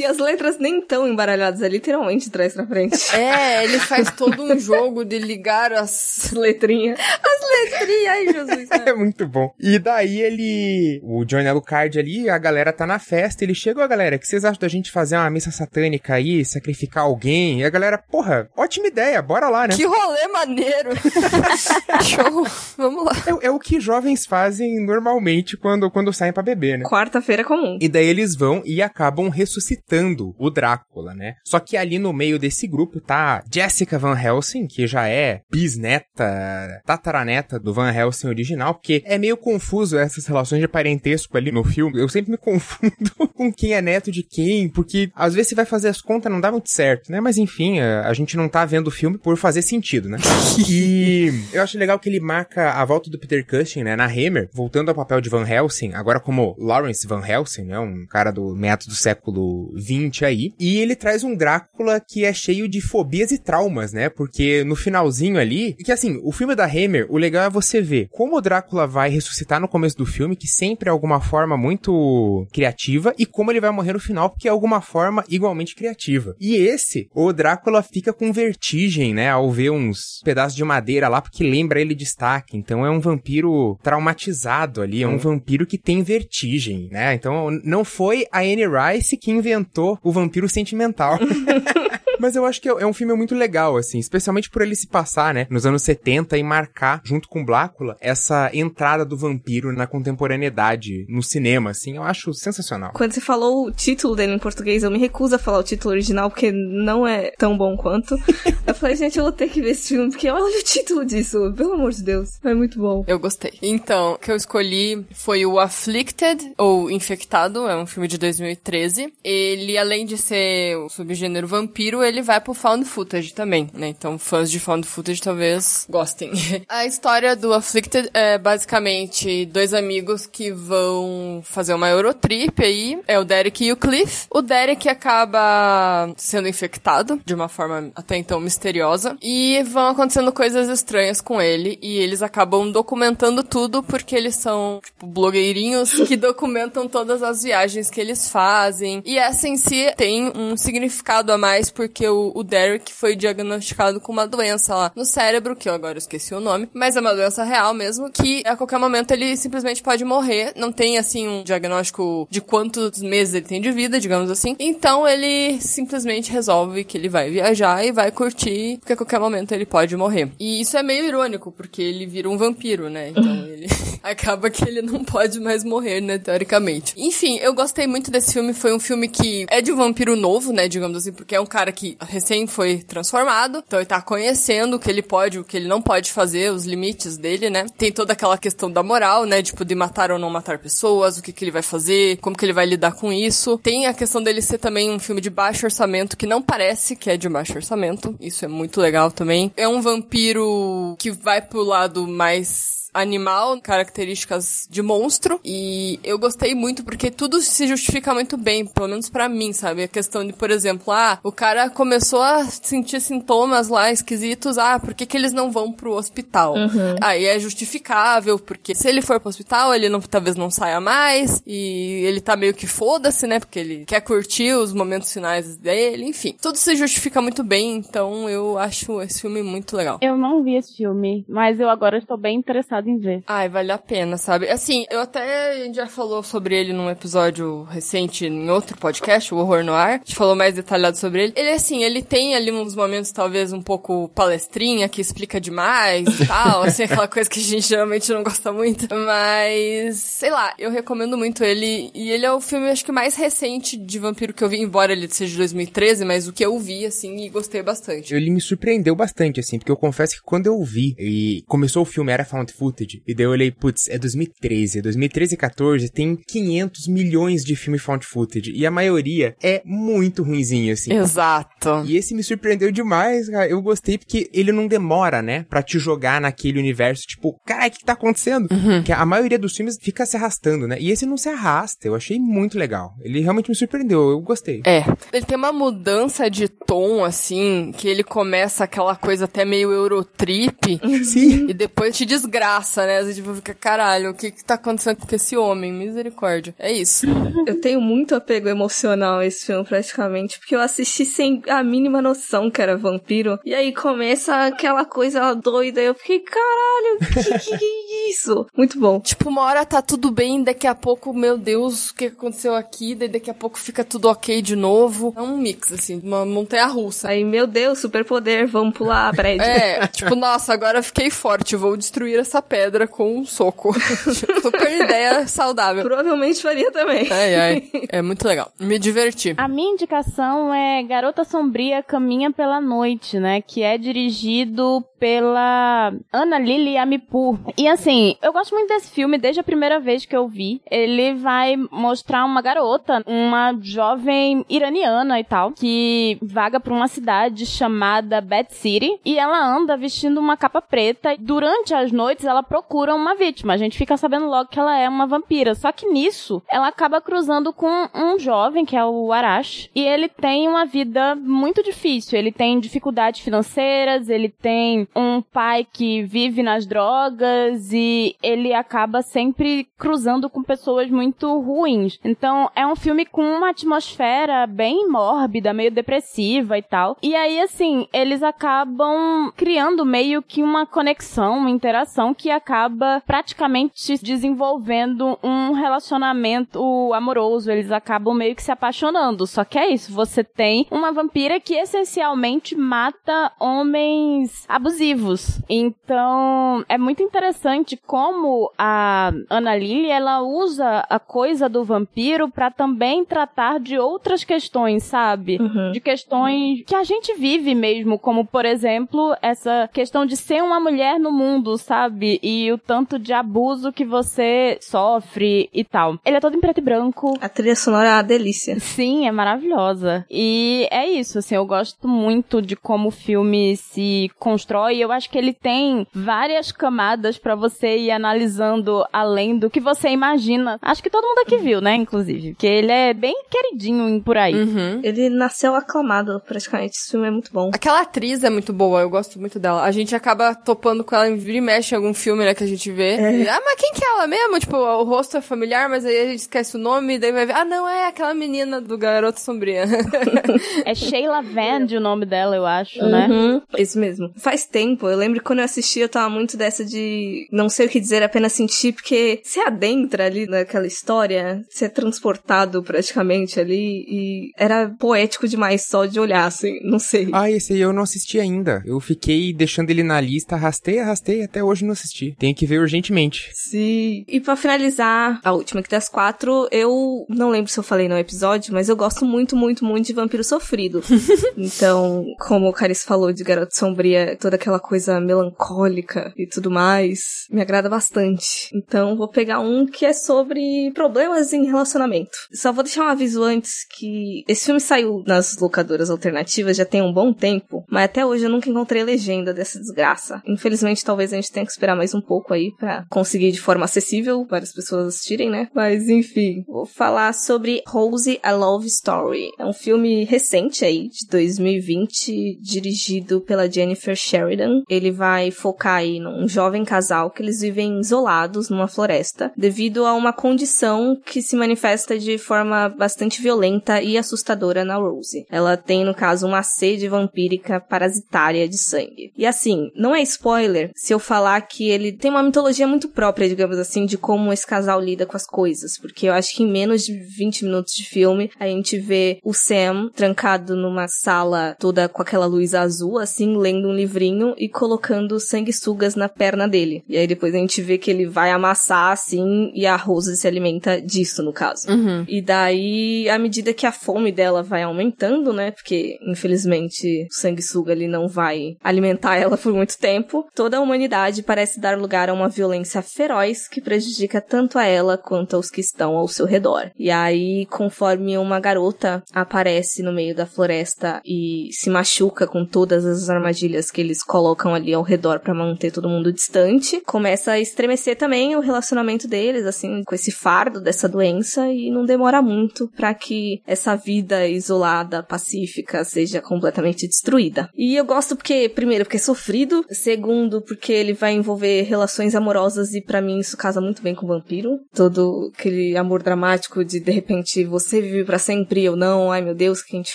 [SPEAKER 4] E as letras nem tão embaralhadas, é literalmente de trás pra frente.
[SPEAKER 1] É, ele faz todo um jogo de ligar as
[SPEAKER 4] letrinhas.
[SPEAKER 1] As letrinhas, ai Jesus.
[SPEAKER 3] É muito bom. E daí ele, o Johnny Alucard ali, a galera tá na festa, ele chegou, galera, que vocês acham da gente fazer uma missa satânica aí, sacrificar alguém? E a galera, porra, ótima ideia, bora lá, né?
[SPEAKER 1] Que rolê maneiro. Show, vamos lá.
[SPEAKER 3] É, é, o que jovens fazem normalmente quando, quando saem para beber, né?
[SPEAKER 4] Quarta-feira comum.
[SPEAKER 3] E daí eles vão e acabam ressuscitando o Drácula, né? Só que ali no meio desse grupo tá Jessica Van Helsing, que já é bisneta, tataraneta do Van Helsing original, porque é meio confuso essas relações de parentesco ali no filme. Eu sempre me confundo com quem é neto de quem, porque às vezes você vai fazer as contas não dá muito certo, né? Mas enfim, a, a gente não tá vendo o filme por fazer sentido, né? e eu acho legal que ele marca a volta do Peter Cushing, né, na Hammer, voltando ao papel de Van Helsing, agora como Lawrence Van Helsing, né, um cara do meados do século 20 aí. E ele traz um Drácula que é cheio de fobias e traumas, né? Porque no finalzinho ali, que assim, o filme da Hammer, o legal é você ver como o Drácula vai ressuscitar no começo do filme, que sempre é alguma forma muito criativa, e como ele vai morrer no final, porque é alguma forma igualmente criativa. E esse, o Drácula fica com vertigem, né? Ao ver uns pedaços de madeira lá, porque lembra ele de destaque. Então é um vampiro traumatizado ali, é um vampiro que tem vertigem, né? Então não foi a Anne Rice que inventou inventou o vampiro sentimental. Mas eu acho que é um filme muito legal, assim, especialmente por ele se passar, né, nos anos 70 e marcar, junto com Blácula, essa entrada do vampiro na contemporaneidade no cinema, assim, eu acho sensacional.
[SPEAKER 4] Quando você falou o título dele em português, eu me recuso a falar o título original porque não é tão bom quanto. eu falei, gente, eu vou ter que ver esse filme porque olha o título disso, pelo amor de Deus, é muito bom.
[SPEAKER 1] Eu gostei. Então, o que eu escolhi foi o Afflicted, ou Infectado, é um filme de 2013. Ele, além de ser o subgênero vampiro, ele vai pro found footage também, né? Então, fãs de found footage talvez gostem. a história do Afflicted é basicamente dois amigos que vão fazer uma Eurotrip aí. É o Derek e o Cliff. O Derek acaba sendo infectado de uma forma até então misteriosa. E vão acontecendo coisas estranhas com ele. E eles acabam documentando tudo porque eles são, tipo, blogueirinhos que documentam todas as viagens que eles fazem. E essa em si tem um significado a mais porque porque o, o Derek foi diagnosticado com uma doença lá no cérebro, que eu agora esqueci o nome, mas é uma doença real mesmo, que a qualquer momento ele simplesmente pode morrer. Não tem, assim, um diagnóstico de quantos meses ele tem de vida, digamos assim. Então ele simplesmente resolve que ele vai viajar e vai curtir, porque a qualquer momento ele pode morrer. E isso é meio irônico, porque ele vira um vampiro, né? Então ele acaba que ele não pode mais morrer, né, teoricamente. Enfim, eu gostei muito desse filme. Foi um filme que é de um vampiro novo, né, digamos assim, porque é um cara que recém foi transformado, então ele tá conhecendo o que ele pode, o que ele não pode fazer, os limites dele, né? Tem toda aquela questão da moral, né, de poder matar ou não matar pessoas, o que que ele vai fazer, como que ele vai lidar com isso. Tem a questão dele ser também um filme de baixo orçamento, que não parece que é de baixo orçamento, isso é muito legal também. É um vampiro que vai pro lado mais animal, características de monstro. E eu gostei muito porque tudo se justifica muito bem, pelo menos para mim, sabe? A questão de, por exemplo, ah, o cara começou a sentir sintomas lá esquisitos, ah, por que, que eles não vão pro hospital? Uhum. Aí é justificável, porque se ele for pro hospital, ele não, talvez não saia mais, e ele tá meio que foda-se, né? Porque ele quer curtir os momentos finais dele, enfim. Tudo se justifica muito bem, então eu acho esse filme muito legal.
[SPEAKER 2] Eu não vi esse filme, mas eu agora estou bem interessada interessada em ver.
[SPEAKER 1] Ai, vale a pena, sabe? Assim, eu até a gente já falou sobre ele num episódio recente em outro podcast, o Horror no Ar. A gente falou mais detalhado sobre ele. Ele, assim, ele tem ali uns momentos talvez um pouco palestrinha, que explica demais e tal, assim, aquela coisa que a gente geralmente não gosta muito. Mas, sei lá, eu recomendo muito ele. E ele é o filme, acho que mais recente de vampiro que eu vi, embora ele seja de 2013, mas o que eu vi, assim, e gostei bastante.
[SPEAKER 3] Ele me surpreendeu bastante, assim, porque eu confesso que quando eu vi e começou o filme era found footage, e daí eu olhei, putz, é 2013. 2013 e 14 tem 500 milhões de filme found footage, e a maioria é muito ruinzinho, assim.
[SPEAKER 1] Exato.
[SPEAKER 3] E esse me surpreendeu demais, cara. Eu gostei porque ele não demora, né, pra te jogar naquele universo, tipo, cara, o que tá acontecendo?
[SPEAKER 1] Uhum.
[SPEAKER 3] Que a maioria dos filmes fica se arrastando, né? E esse não se arrasta. Eu achei muito legal. Ele realmente me surpreendeu. Eu gostei.
[SPEAKER 1] É. Ele tem uma mudança de tom, assim, que ele começa aquela coisa até meio Eurotrip.
[SPEAKER 3] Sim.
[SPEAKER 1] E depois te desgraça, né? Você tipo, fica, caralho, o que que tá acontecendo com esse homem? Misericórdia. É isso.
[SPEAKER 4] Eu tenho muito apego emocional a esse filme, praticamente, porque eu assisti sem a mínima noção que era vampiro. E aí começa aquela coisa doida. Eu fiquei, caralho, que, que, que é isso? Muito bom.
[SPEAKER 1] Tipo, uma hora tá tudo bem, daqui a pouco, meu Deus, o que aconteceu aqui? Daí daqui a pouco fica tudo ok de novo. É um mix, assim, uma montanha russa.
[SPEAKER 4] Aí, meu Deus, superpoder, vamos pular prédio.
[SPEAKER 1] É, tipo, nossa, agora eu fiquei forte, vou destruir essa pedra com um soco. Super ideia saudável.
[SPEAKER 4] Provavelmente faria também.
[SPEAKER 1] Ai, ai. É muito legal. Me diverti.
[SPEAKER 2] A minha indicação é Garota Sombria Caminha pela Noite, né? Que é dirigido pela Ana Lili Amipur. E assim, eu gosto muito desse filme desde a primeira vez que eu vi. Ele vai mostrar uma garota, uma jovem iraniana e tal, que vaga pra uma cidade chamada Bad City e ela anda vestindo uma capa preta. Durante as noites ela procura uma vítima. A gente fica sabendo logo que ela é uma vampira. Só que nisso, ela acaba cruzando com um jovem, que é o Arash, e ele tem uma vida muito difícil. Ele tem dificuldades financeiras, ele tem um pai que vive nas drogas e ele acaba sempre cruzando com pessoas muito ruins. Então, é um filme com uma atmosfera bem mórbida, meio depressiva e tal. E aí, assim, eles acabam criando meio que uma conexão, uma interação que acaba praticamente desenvolvendo um relacionamento amoroso. Eles acabam meio que se apaixonando. Só que é isso, você tem uma vampira que essencialmente mata homens abusivos. Então, é muito interessante como a Ana Lily, ela usa a coisa do vampiro para também tratar de outras questões, sabe?
[SPEAKER 4] Uhum.
[SPEAKER 2] De questões que a gente vive mesmo, como por exemplo, essa questão de ser uma mulher no mundo, sabe? E o tanto de abuso que você sofre e tal. Ele é todo em preto e branco.
[SPEAKER 4] A trilha sonora é uma delícia.
[SPEAKER 2] Sim, é maravilhosa. E é isso, assim, eu gosto muito de como o filme se constrói. Eu acho que ele tem várias camadas para você ir analisando além do que você imagina. Acho que todo mundo aqui viu, né, inclusive. Que ele é bem queridinho por aí.
[SPEAKER 1] Uhum.
[SPEAKER 4] Ele nasceu aclamado, praticamente. Esse filme é muito bom.
[SPEAKER 1] Aquela atriz é muito boa, eu gosto muito dela. A gente acaba topando com ela em vira e mexe em algum filme, né, que a gente vê. E, ah, mas quem que é ela mesmo? Tipo, o rosto é familiar, mas aí a gente esquece o nome, daí vai ver. Ah, não, é aquela menina do Garoto Sombria.
[SPEAKER 2] É Sheila Vand o nome dela, eu acho, né?
[SPEAKER 4] Uhum, Isso mesmo. Faz tempo, eu lembro que quando eu assisti, eu tava muito dessa de não sei o que dizer, apenas sentir, porque você adentra ali naquela história, você é transportado praticamente ali, e era poético demais só de olhar, assim, não sei.
[SPEAKER 3] Ah, esse aí eu não assisti ainda. Eu fiquei deixando ele na lista, arrastei, arrastei, até hoje não assisti. Tenho que ver urgentemente.
[SPEAKER 4] Sim. E pra finalizar, a última aqui das quatro, eu não lembro se eu falei no episódio, mas eu gosto muito, muito, muito de Vampiro Sofrido. então, como o Caris falou de Garota Sombria, toda aquela coisa melancólica e tudo mais, me agrada bastante. Então, vou pegar um que é sobre problemas em relacionamento. Só vou deixar um aviso antes que esse filme saiu nas locadoras alternativas já tem um bom tempo, mas até hoje eu nunca encontrei legenda dessa desgraça. Infelizmente, talvez a gente tenha que esperar mais um pouco aí pra conseguir de forma acessível várias pessoas assistirem, né? Mas enfim, vou falar sobre Rose a Love Story. É um filme recente aí, de 2020, dirigido pela Jennifer Sheridan. Ele vai focar aí num jovem casal que eles vivem isolados numa floresta devido a uma condição que se manifesta de forma bastante violenta e assustadora na Rose. Ela tem, no caso, uma sede vampírica parasitária de sangue. E assim, não é spoiler se eu falar que ele tem uma mitologia muito própria, digamos assim, de como esse casal lida com as coisas, porque eu acho que em menos de 20 minutos de filme a gente vê o Sam trancado numa sala toda com aquela luz azul, assim, lendo um livrinho e colocando sanguessugas na perna dele. E aí depois a gente vê que ele vai amassar assim e a Rose se alimenta disso, no caso.
[SPEAKER 1] Uhum.
[SPEAKER 4] E daí, à medida que a fome dela vai aumentando, né? Porque, infelizmente, o sanguessuga ali não vai alimentar ela por muito tempo, toda a humanidade parece dar lugar a uma violência feroz que prejudica tanto a ela quanto aos que estão ao seu redor. E aí, conforme uma garota aparece no meio da floresta e se machuca com todas as armadilhas que eles colocam ali ao redor para manter todo mundo distante, começa a estremecer também o relacionamento deles, assim, com esse fardo dessa doença e não demora muito para que essa vida isolada, pacífica, seja completamente destruída. E eu gosto porque, primeiro, porque é sofrido, segundo, porque ele vai envolver relações amorosas e para mim isso casa muito bem com o vampiro. Todo aquele amor dramático de de repente você vive para sempre eu não, ai meu Deus, o que a gente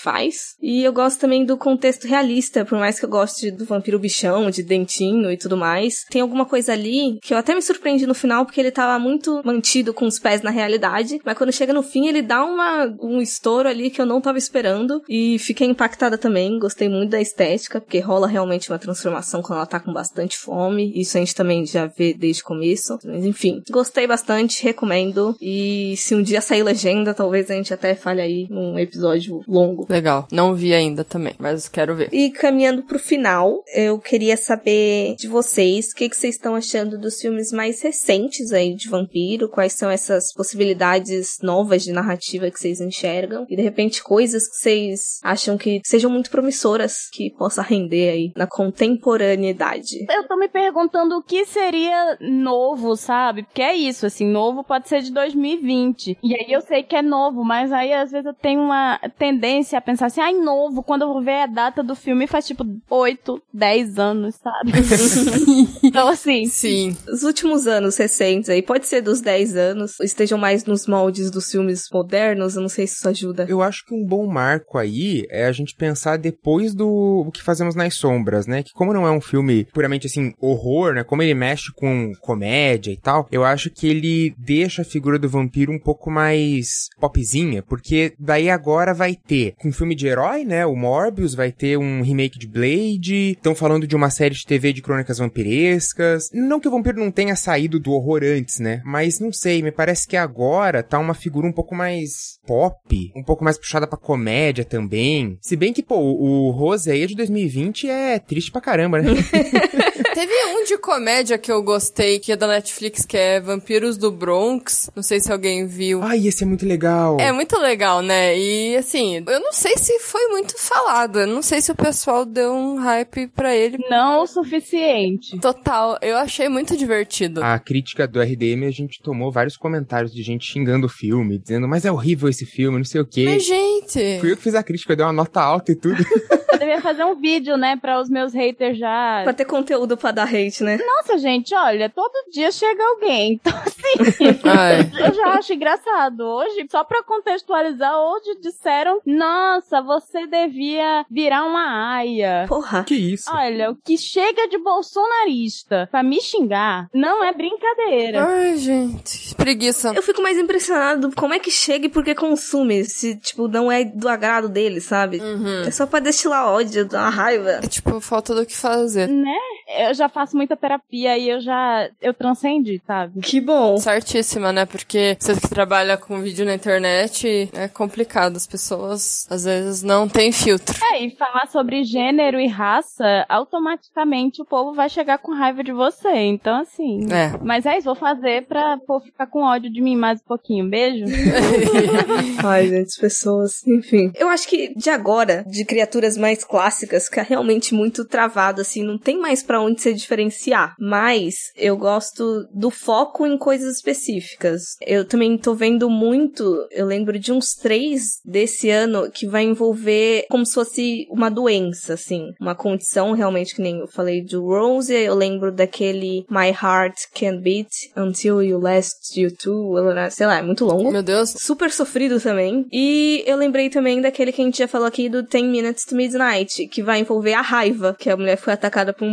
[SPEAKER 4] faz? E eu gosto também do contexto realista, por mais que eu goste do vampiro bichão, de dentinho e tudo mais. Tem alguma coisa ali que eu até me surpreendi no final porque ele tava muito mantido com os pés na realidade, mas quando chega no fim ele dá uma, um estouro ali que eu não tava esperando e fiquei impactada também. Gostei muito da estética, porque rola realmente uma transformação quando ela tá com bastante fome. Isso a gente também já vê desde o começo. Mas enfim, gostei bastante, recomendo. E se um dia sair legenda, talvez a gente até fale aí num episódio longo.
[SPEAKER 1] Legal. Não vi ainda também, mas quero ver.
[SPEAKER 4] E caminhando pro final, eu queria saber de vocês o que, que vocês estão achando dos filmes mais recentes aí de vampiro, quais são essas possibilidades novas de narrativa que vocês enxergam, e de repente coisas que vocês acham que sejam muito promissoras, que possa render aí na contemporaneidade.
[SPEAKER 2] Eu tô me perguntando o que seria novo, sabe? Porque é isso, assim, novo pode ser de 2020. E aí eu sei que é novo, mas aí às vezes eu tenho uma tendência a pensar assim, ai, novo, quando eu vou ver a data do filme faz tipo 8, 10 anos, sabe? então assim.
[SPEAKER 1] Sim.
[SPEAKER 4] Os últimos anos recentes aí, pode ser dos 10 anos, estejam mais nos moldes dos filmes modernos, eu não sei se isso ajuda.
[SPEAKER 3] Eu acho que um bom marco aí é a gente pensar depois do o que fazemos nas sombras, né? Que como não é um filme puramente assim, horror, né? Como ele mexe com comédia e tal, eu acho que ele deixa a figura do vampiro um pouco mais popzinha, porque daí agora vai ter um filme de herói, né? O Morbius vai ter um remake de Blade, estão falando de uma série de TV de crônicas vampirescas. Não que o vampiro não tenha saído do horror antes, né? Mas não sei, me parece que agora tá uma figura um pouco mais pop, um pouco mais puxada pra comédia também. Se bem que, pô, o Rose aí é de 2020 é triste pra caramba, né?
[SPEAKER 1] Teve um de comédia que eu gostei, que é da Netflix, que é Vampiros do Bronx. Não sei se alguém viu.
[SPEAKER 3] Ai, esse é muito legal.
[SPEAKER 1] É muito legal, né? E assim, eu não sei se foi muito falado. Eu não sei se o pessoal deu um hype pra ele.
[SPEAKER 2] Não o suficiente.
[SPEAKER 1] Total, eu achei muito divertido.
[SPEAKER 3] A crítica do RDM, a gente tomou vários comentários de gente xingando o filme, dizendo, mas é horrível esse filme, não sei o quê.
[SPEAKER 1] Mas, gente.
[SPEAKER 3] Fui eu que fiz a crítica, eu dei uma nota alta e tudo.
[SPEAKER 2] Eu devia fazer um vídeo, né, para os meus haters já.
[SPEAKER 4] Pra ter conteúdo pra dar hate, né?
[SPEAKER 2] Nossa, gente, olha, todo dia chega alguém. Então, assim,
[SPEAKER 1] Ai.
[SPEAKER 2] eu já acho engraçado. Hoje, só pra contextualizar, hoje disseram: Nossa, você devia virar uma aia.
[SPEAKER 4] Porra.
[SPEAKER 3] que isso?
[SPEAKER 2] Olha, o que chega de bolsonarista pra me xingar não é brincadeira.
[SPEAKER 1] Ai, gente. Preguiça.
[SPEAKER 4] Eu fico mais impressionado como é que chega e por que consome, se, tipo, não é do agrado dele, sabe?
[SPEAKER 1] Uhum.
[SPEAKER 4] É só pra destilar ódio, dar uma raiva.
[SPEAKER 1] É tipo, falta do que fazer.
[SPEAKER 2] Né? Eu já faço muita terapia e eu já. Eu transcendi, sabe?
[SPEAKER 4] Que bom.
[SPEAKER 1] Certíssima, né? Porque você que trabalha com vídeo na internet é complicado. As pessoas às vezes não têm filtro.
[SPEAKER 2] É, e falar sobre gênero e raça, automaticamente o povo vai chegar com raiva de você. Então, assim.
[SPEAKER 1] É.
[SPEAKER 2] Mas é isso, vou fazer pra ficar com ódio de mim mais um pouquinho. Beijo.
[SPEAKER 4] Ai, gente, as pessoas. Enfim. Eu acho que de agora, de criaturas mais clássicas, fica realmente muito travado, assim, não tem mais pra onde se diferenciar. Mas eu gosto do foco em coisas específicas. Eu também tô vendo muito, eu lembro de uns três desse ano que vai envolver como se fosse uma doença, assim. Uma condição realmente que nem eu falei do Rose, eu lembro daquele My Heart Can't Beat Until You Last You Too, sei lá, é muito longo.
[SPEAKER 1] Meu Deus.
[SPEAKER 4] Super sofrido também. E eu lembrei também daquele que a gente já falou aqui do 10 Minutes to Midnight, que vai envolver a raiva, que a mulher foi atacada por um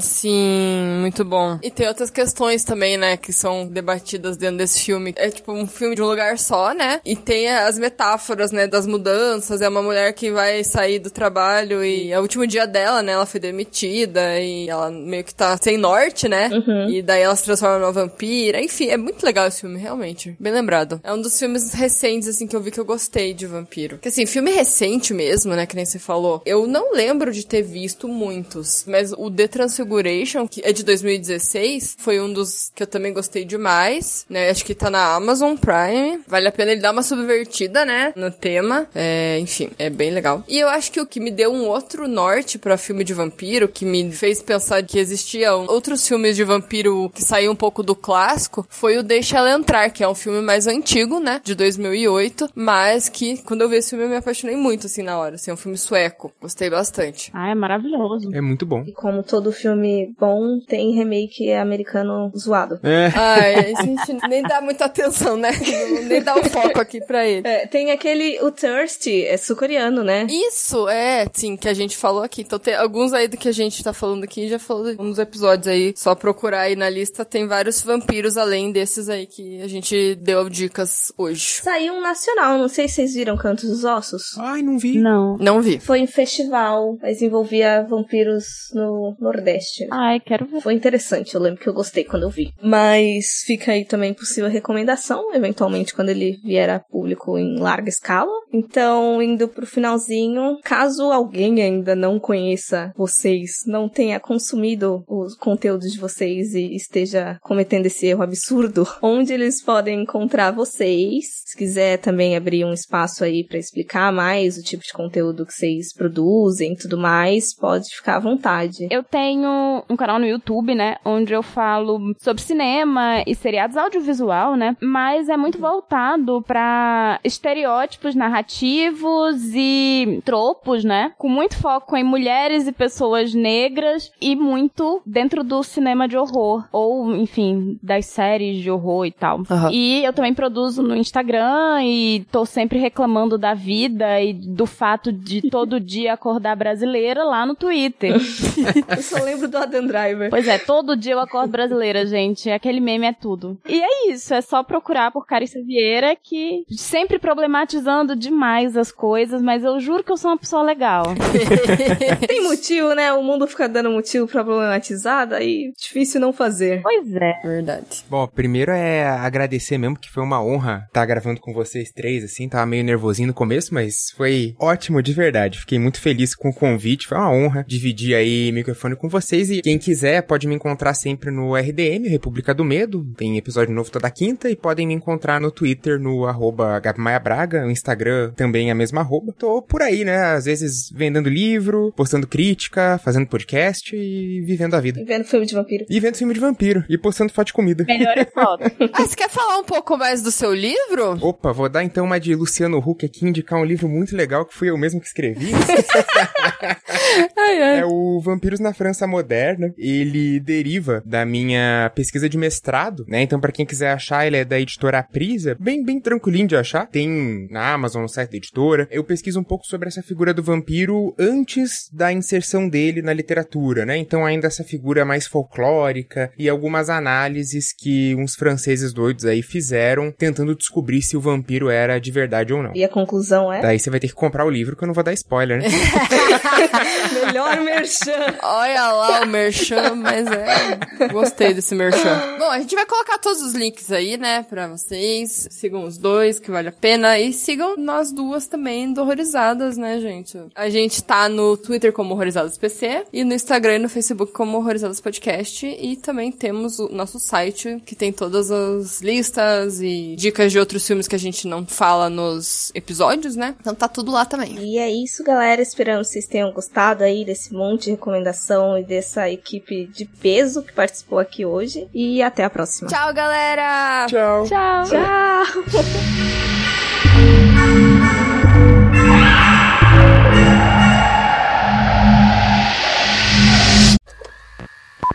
[SPEAKER 1] Sim, muito bom. E tem outras questões também, né, que são debatidas dentro desse filme. É tipo um filme de um lugar só, né? E tem as metáforas, né, das mudanças. É uma mulher que vai sair do trabalho e é o último dia dela, né? Ela foi demitida e ela meio que tá sem norte, né?
[SPEAKER 4] Uhum.
[SPEAKER 1] E daí ela se transforma numa vampira. Enfim, é muito legal esse filme, realmente. Bem lembrado. É um dos filmes recentes, assim, que eu vi que eu gostei de vampiro. Que assim, filme recente mesmo, né? Que nem você falou. Eu não lembro de ter visto muitos, mas o The Transfiguration, que é de 2016, foi um dos que eu também gostei demais, né? Acho que tá na Amazon Prime. Vale a pena ele dar uma subvertida, né? No tema. É, enfim, é bem legal. E eu acho que o que me deu um outro norte para filme de vampiro, que me fez pensar que existiam outros filmes de vampiro que saíam um pouco do clássico, foi o Deixa Ela Entrar, que é um filme mais antigo, né? De 2008, mas que quando eu vi esse filme eu me apaixonei muito, assim, na hora. Assim, é um filme sueco. Gostei bastante.
[SPEAKER 2] Ah, é maravilhoso.
[SPEAKER 3] É muito bom.
[SPEAKER 4] E como todo filme bom, tem remake americano zoado.
[SPEAKER 3] É.
[SPEAKER 1] Ai, a gente nem dá muita atenção, né? Nem dá o um foco aqui pra ele.
[SPEAKER 4] É, tem aquele, o Thirsty, é sul-coreano, né?
[SPEAKER 1] Isso, é, sim, que a gente falou aqui. Então tem alguns aí do que a gente tá falando aqui, já falou uns episódios aí. Só procurar aí na lista, tem vários vampiros além desses aí que a gente deu dicas hoje.
[SPEAKER 4] Saiu um nacional, não sei se vocês viram Cantos dos Ossos.
[SPEAKER 3] Ai, não vi.
[SPEAKER 2] Não.
[SPEAKER 1] Não vi.
[SPEAKER 4] Foi em festival, mas envolvia vampiros no Nordeste.
[SPEAKER 2] Ai, quero ver.
[SPEAKER 4] Foi interessante, eu lembro que eu gostei quando eu vi. Mas fica aí também possível recomendação, eventualmente quando ele vier a público em larga escala. Então, indo pro finalzinho, caso alguém ainda não conheça vocês, não tenha consumido os conteúdos de vocês e esteja cometendo esse erro absurdo, onde eles podem encontrar vocês? Se quiser também abrir um espaço aí para explicar mais o tipo de conteúdo que vocês produzem e tudo mais, pode ficar à vontade.
[SPEAKER 2] Eu tenho um canal no YouTube, né, onde eu falo sobre cinema e seriados audiovisual, né, mas é muito voltado para estereótipos narrativos e tropos, né, com muito foco em mulheres e pessoas negras e muito dentro do cinema de horror ou, enfim, das séries de horror e tal.
[SPEAKER 1] Aham.
[SPEAKER 2] E eu também produzo no Instagram e tô sempre reclamando da vida e do fato de todo dia acordar brasileira lá no Twitter.
[SPEAKER 4] Eu só lembro do Adam Driver.
[SPEAKER 2] Pois é, todo dia eu acordo brasileira, gente. Aquele meme é tudo. E é isso, é só procurar por Carissa Vieira, que sempre problematizando demais as coisas, mas eu juro que eu sou uma pessoa legal.
[SPEAKER 4] Tem motivo, né? O mundo fica dando motivo pra problematizar, daí difícil não fazer.
[SPEAKER 2] Pois é.
[SPEAKER 1] Verdade.
[SPEAKER 3] Bom, primeiro é agradecer mesmo, que foi uma honra estar gravando com vocês três, assim. Tava meio nervosinho no começo, mas foi ótimo de verdade. Fiquei muito feliz com o convite. Foi uma honra dividir aí microfone com vocês. E quem quiser pode me encontrar sempre no RDM, República do Medo. Tem episódio novo toda quinta. E podem me encontrar no Twitter, no arroba Gabi Maia Braga. O Instagram também é a mesma arroba. Tô por aí, né? Às vezes vendendo livro, postando crítica, fazendo podcast e vivendo a vida.
[SPEAKER 4] E vendo filme de vampiro.
[SPEAKER 3] E vendo filme de vampiro. E postando foto de comida.
[SPEAKER 2] Melhor é foto.
[SPEAKER 1] Ah, você quer falar um pouco mais do seu livro?
[SPEAKER 3] Opa, vou dar então uma de Luciano Huck aqui, indicar um livro muito legal que fui eu mesmo que escrevi.
[SPEAKER 1] Ai, ai.
[SPEAKER 3] é o Vampiros na França Moderna. Ele deriva da minha pesquisa de mestrado, né? Então, pra quem quiser achar, ele é da editora Aprisa. Bem, bem tranquilinho de achar. Tem na Amazon, no site da editora. Eu pesquiso um pouco sobre essa figura do vampiro antes da inserção dele na literatura, né? Então, ainda essa figura mais folclórica e algumas análises que uns franceses doidos aí fizeram tentando descobrir se o vampiro era de verdade ou não.
[SPEAKER 4] E a conclusão é?
[SPEAKER 3] Daí você vai ter que comprar o livro, que eu não vou dar spoiler, né?
[SPEAKER 4] Melhor merchan.
[SPEAKER 1] Olha lá o merchan, mas é. Gostei desse merchan. Bom, a gente vai colocar todos os links aí, né, pra vocês. Sigam os dois, que vale a pena. E sigam nós duas também do Horrorizadas, né, gente? A gente tá no Twitter como Horrorizadas PC e no Instagram e no Facebook como Horrorizadas Podcast e também temos o nosso site que tem todas as listas e dicas de outros filmes que a gente não fala nos episódios, né? Então tá tudo lá também.
[SPEAKER 4] E é isso, galera. Esperamos que vocês tenham gostado aí desse monte de recomendação e dessa equipe de peso que participou aqui hoje. E até a próxima.
[SPEAKER 1] Tchau, galera!
[SPEAKER 3] Tchau.
[SPEAKER 2] Tchau.
[SPEAKER 4] Tchau!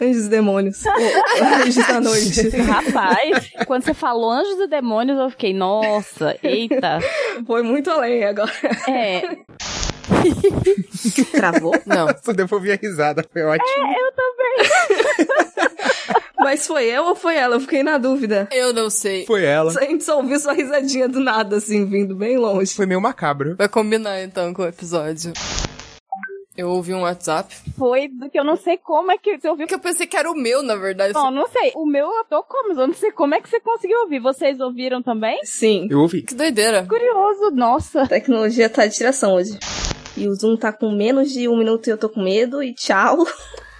[SPEAKER 4] Anjos e demônios. Oh, anjos da noite.
[SPEAKER 2] Rapaz, quando você falou Anjos e Demônios, eu fiquei, nossa, eita.
[SPEAKER 4] Foi muito além agora.
[SPEAKER 2] É,
[SPEAKER 4] Travou?
[SPEAKER 1] Não.
[SPEAKER 3] Só ouvir a risada, foi ótimo.
[SPEAKER 2] eu também.
[SPEAKER 4] Mas foi eu ou foi ela? Eu fiquei na dúvida.
[SPEAKER 1] Eu não sei.
[SPEAKER 3] Foi ela.
[SPEAKER 4] A gente só ouviu sua risadinha do nada, assim, vindo bem longe.
[SPEAKER 3] Foi meio macabro.
[SPEAKER 1] Vai combinar então com o episódio. Eu ouvi um WhatsApp.
[SPEAKER 2] Foi do que eu não sei como é que você ouviu.
[SPEAKER 1] Que eu pensei que era o meu, na verdade.
[SPEAKER 2] Não, não sei. O meu eu tô como, mas eu não sei como é que você conseguiu ouvir. Vocês ouviram também?
[SPEAKER 4] Sim.
[SPEAKER 3] Eu ouvi.
[SPEAKER 1] Que doideira.
[SPEAKER 2] Curioso, nossa.
[SPEAKER 4] A tecnologia tá de tiração hoje. E o Zoom tá com menos de um minuto e eu tô com medo. E tchau.